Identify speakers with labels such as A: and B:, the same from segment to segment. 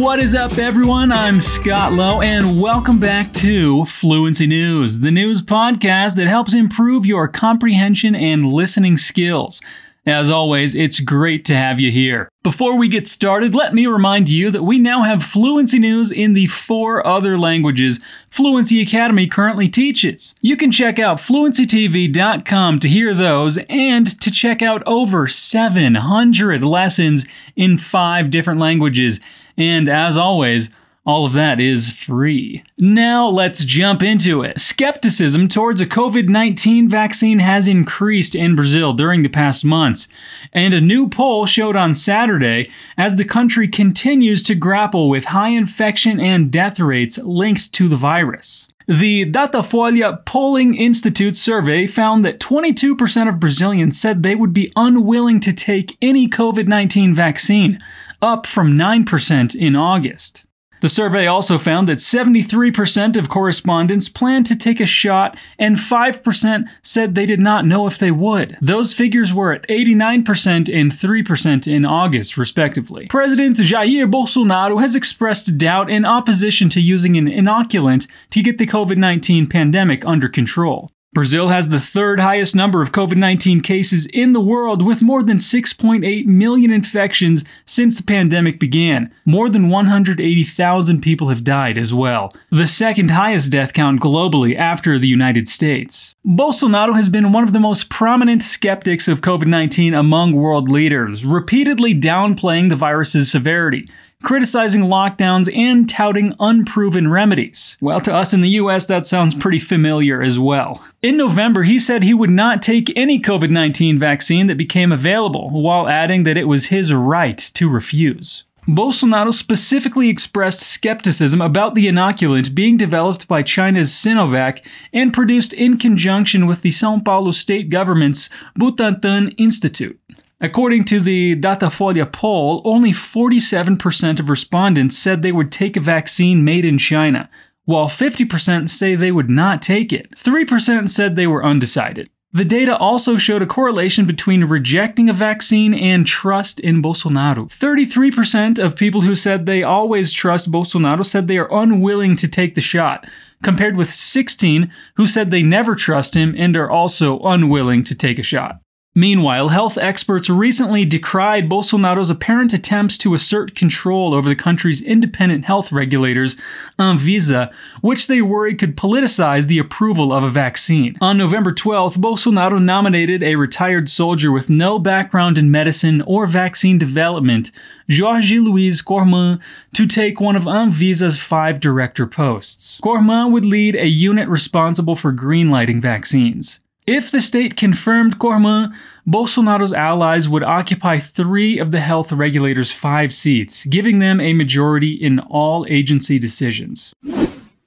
A: What is up, everyone? I'm Scott Lowe, and welcome back to Fluency News, the news podcast that helps improve your comprehension and listening skills. As always, it's great to have you here. Before we get started, let me remind you that we now have fluency news in the four other languages Fluency Academy currently teaches. You can check out fluencytv.com to hear those and to check out over 700 lessons in five different languages. And as always, all of that is free. Now let's jump into it. Skepticism towards a COVID 19 vaccine has increased in Brazil during the past months, and a new poll showed on Saturday as the country continues to grapple with high infection and death rates linked to the virus. The Datafolha Polling Institute survey found that 22% of Brazilians said they would be unwilling to take any COVID 19 vaccine, up from 9% in August. The survey also found that 73% of correspondents planned to take a shot and 5% said they did not know if they would. Those figures were at 89% and 3% in August, respectively. President Jair Bolsonaro has expressed doubt and opposition to using an inoculant to get the COVID 19 pandemic under control. Brazil has the third highest number of COVID 19 cases in the world, with more than 6.8 million infections since the pandemic began. More than 180,000 people have died as well, the second highest death count globally after the United States. Bolsonaro has been one of the most prominent skeptics of COVID 19 among world leaders, repeatedly downplaying the virus's severity criticizing lockdowns and touting unproven remedies. Well, to us in the US, that sounds pretty familiar as well. In November, he said he would not take any COVID 19 vaccine that became available, while adding that it was his right to refuse. Bolsonaro specifically expressed skepticism about the inoculant being developed by China's Sinovac and produced in conjunction with the Sao Paulo state government's Butantan Institute. According to the Datafolha poll, only 47% of respondents said they would take a vaccine made in China, while 50% say they would not take it. 3% said they were undecided. The data also showed a correlation between rejecting a vaccine and trust in Bolsonaro. 33% of people who said they always trust Bolsonaro said they are unwilling to take the shot, compared with 16 who said they never trust him and are also unwilling to take a shot. Meanwhile, health experts recently decried Bolsonaro's apparent attempts to assert control over the country's independent health regulators, Anvisa, which they worried could politicize the approval of a vaccine. On November 12th, Bolsonaro nominated a retired soldier with no background in medicine or vaccine development, Jorge Luiz Kormann, to take one of Anvisa's five director posts. Kormann would lead a unit responsible for greenlighting vaccines. If the state confirmed Kormann, Bolsonaro's allies would occupy three of the health regulators' five seats, giving them a majority in all agency decisions.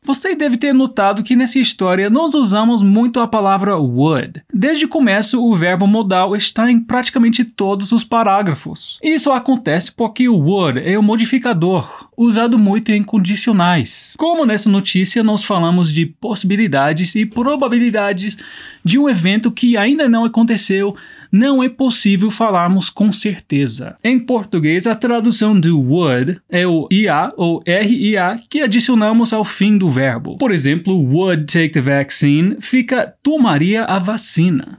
A: Você deve ter notado que nessa história nós usamos muito a palavra would. Desde o começo, o verbo modal está em praticamente todos os parágrafos. Isso acontece porque o would é um modificador, usado muito em condicionais. Como nessa notícia nós falamos de possibilidades e probabilidades de um evento que ainda não aconteceu não é possível falarmos com certeza. Em português, a tradução do would é o IA ou RIA que adicionamos ao fim do verbo. Por exemplo, would take the vaccine fica tomaria a vacina.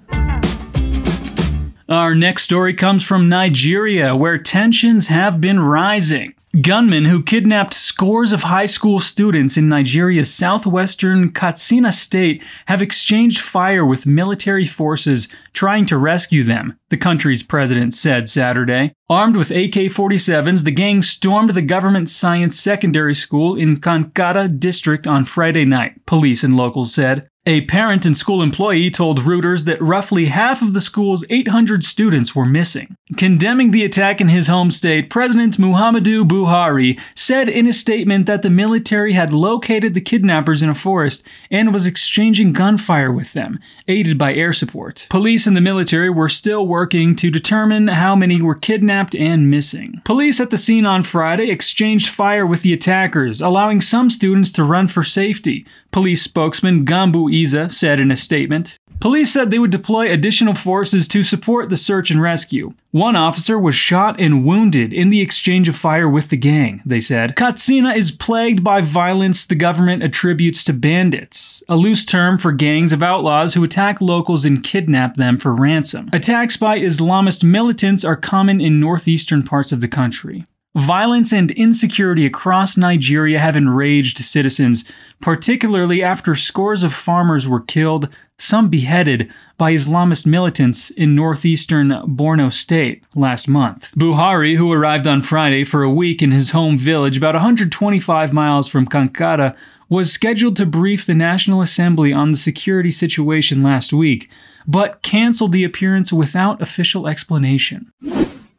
A: Our next story comes from Nigeria, where tensions have been rising. Gunmen who kidnapped scores of high school students in Nigeria's southwestern Katsina state have exchanged fire with military forces trying to rescue them, the country's president said Saturday. Armed with AK 47s, the gang stormed the government science secondary school in Kankara district on Friday night, police and locals said. A parent and school employee told Reuters that roughly half of the school's 800 students were missing. Condemning the attack in his home state, President Muhammadu Buhari said in a statement that the military had located the kidnappers in a forest and was exchanging gunfire with them, aided by air support. Police and the military were still working to determine how many were kidnapped and missing. Police at the scene on Friday exchanged fire with the attackers, allowing some students to run for safety. Police spokesman Gambo Isah said in a statement. Police said they would deploy additional forces to support the search and rescue. One officer was shot and wounded in the exchange of fire with the gang, they said. Katsina is plagued by violence the government attributes to bandits, a loose term for gangs of outlaws who attack locals and kidnap them for ransom. Attacks by Islamist militants are common in northeastern parts of the country. Violence and insecurity across Nigeria have enraged citizens, particularly after scores of farmers were killed, some beheaded, by Islamist militants in northeastern Borno state last month. Buhari, who arrived on Friday for a week in his home village about 125 miles from Kankara, was scheduled to brief the National Assembly on the security situation last week, but canceled the appearance without official explanation.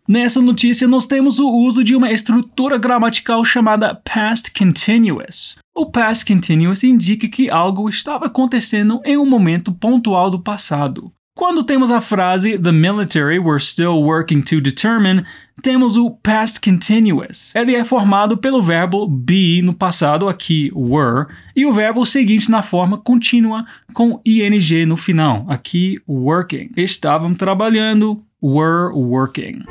A: Nessa notícia, nós temos o uso de uma estrutura gramatical chamada past continuous. O past continuous indica que algo estava acontecendo em um momento pontual do passado. Quando temos a frase The military were still working to determine, temos o past continuous. Ele é formado pelo verbo be no passado, aqui were, e o verbo seguinte na forma contínua com ing no final, aqui working. Estavam trabalhando, were working.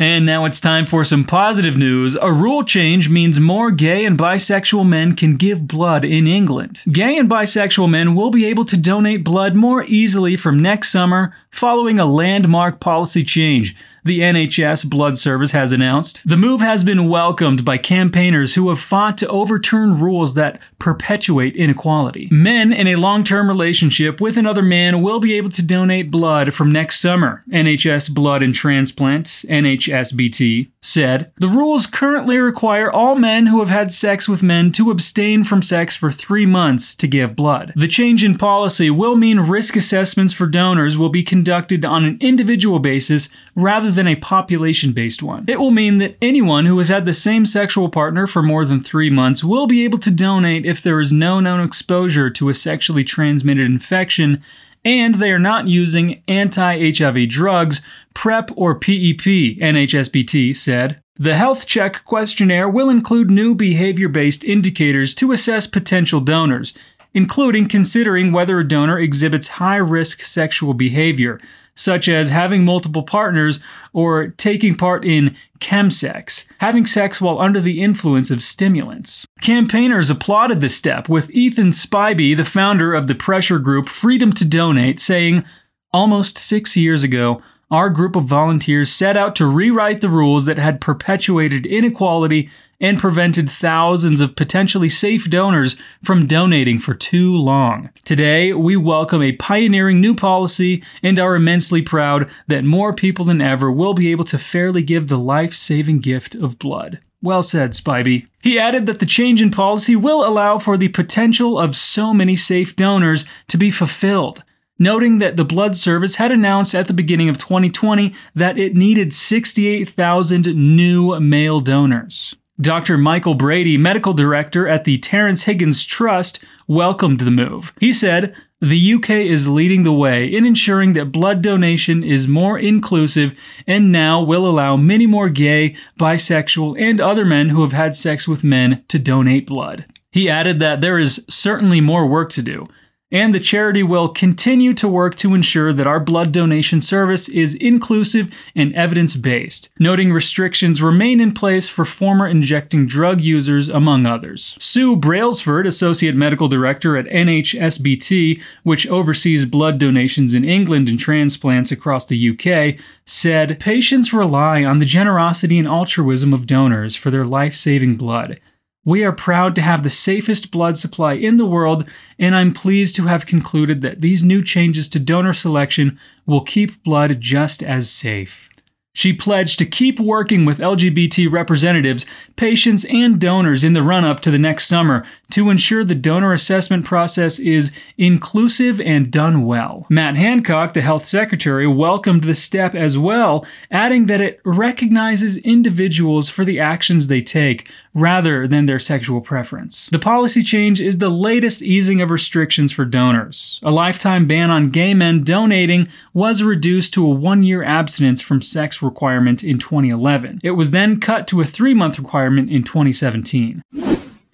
A: And now it's time for some positive news. A rule change means more gay and bisexual men can give blood in England. Gay and bisexual men will be able to donate blood more easily from next summer following a landmark policy change the NHS Blood Service has announced. The move has been welcomed by campaigners who have fought to overturn rules that perpetuate inequality. Men in a long term relationship with another man will be able to donate blood from next summer, NHS Blood and Transplant, NHSBT, said. The rules currently require all men who have had sex with men to abstain from sex for three months to give blood. The change in policy will mean risk assessments for donors will be conducted on an individual basis rather rather than a population based one. It will mean that anyone who has had the same sexual partner for more than three months will be able to donate if there is no known exposure to a sexually transmitted infection and they are not using anti HIV drugs, PrEP or PEP, NHSBT said. The health check questionnaire will include new behavior based indicators to assess potential donors, including considering whether a donor exhibits high risk sexual behavior, such as having multiple partners or taking part in chemsex, having sex while under the influence of stimulants. Campaigners applauded the step, with Ethan Spibey, the founder of the pressure group Freedom to Donate, saying, Almost six years ago, our group of volunteers set out to rewrite the rules that had perpetuated inequality and prevented thousands of potentially safe donors from donating for too long. Today, we welcome a pioneering new policy and are immensely proud that more people than ever will be able to fairly give the life saving gift of blood. Well said, Spibey. He added that the change in policy will allow for the potential of so many safe donors to be fulfilled noting that the Blood Service had announced at the beginning of 2020 that it needed 68,000 new male donors. Dr. Michael Brady, medical director at the Terrence Higgins Trust, welcomed the move. He said, the UK is leading the way in ensuring that blood donation is more inclusive and now will allow many more gay, bisexual, and other men who have had sex with men to donate blood. He added that there is certainly more work to do, and the charity will continue to work to ensure that our blood donation service is inclusive and evidence based, noting restrictions remain in place for former injecting drug users, among others. Sue Brailsford, Associate Medical Director at NHSBT, which oversees blood donations in England and transplants across the UK, said Patients rely on the generosity and altruism of donors for their life saving blood. We are proud to have the safest blood supply in the world, and I'm pleased to have concluded that these new changes to donor selection will keep blood just as safe. She pledged to keep working with LGBT representatives, patients, and donors in the run up to the next summer to ensure the donor assessment process is inclusive and done well. Matt Hancock, the health secretary, welcomed the step as well, adding that it recognizes individuals for the actions they take rather than their sexual preference. The policy change is the latest easing of restrictions for donors. A lifetime ban on gay men donating was reduced to a one year abstinence from sex requirement in 2011. It was then cut to a three month requirement in 2017.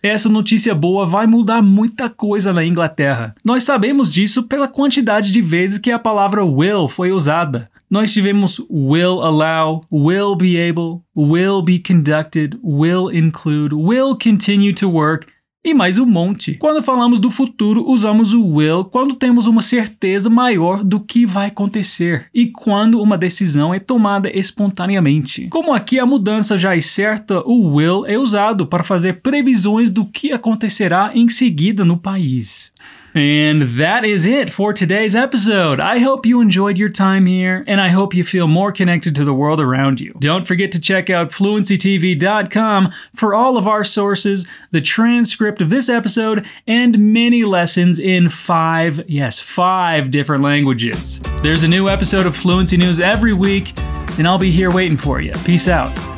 A: essa notícia boa vai mudar muita coisa na Inglaterra. Nós sabemos disso pela quantidade de vezes que a palavra will foi usada. Nós tivemos will allow, will be able, will be conducted, will include, will continue to work e mais um monte. Quando falamos do futuro, usamos o will quando temos uma certeza maior do que vai acontecer e quando uma decisão é tomada espontaneamente. Como aqui a mudança já é certa, o will é usado para fazer previsões do que acontecerá em seguida no país. And that is it for today's episode. I hope you enjoyed your time here, and I hope you feel more connected to the world around you. Don't forget to check out fluencytv.com for all of our sources, the transcript of this episode, and many lessons in five, yes, five different languages. There's a new episode of Fluency News every week, and I'll be here waiting for you. Peace out.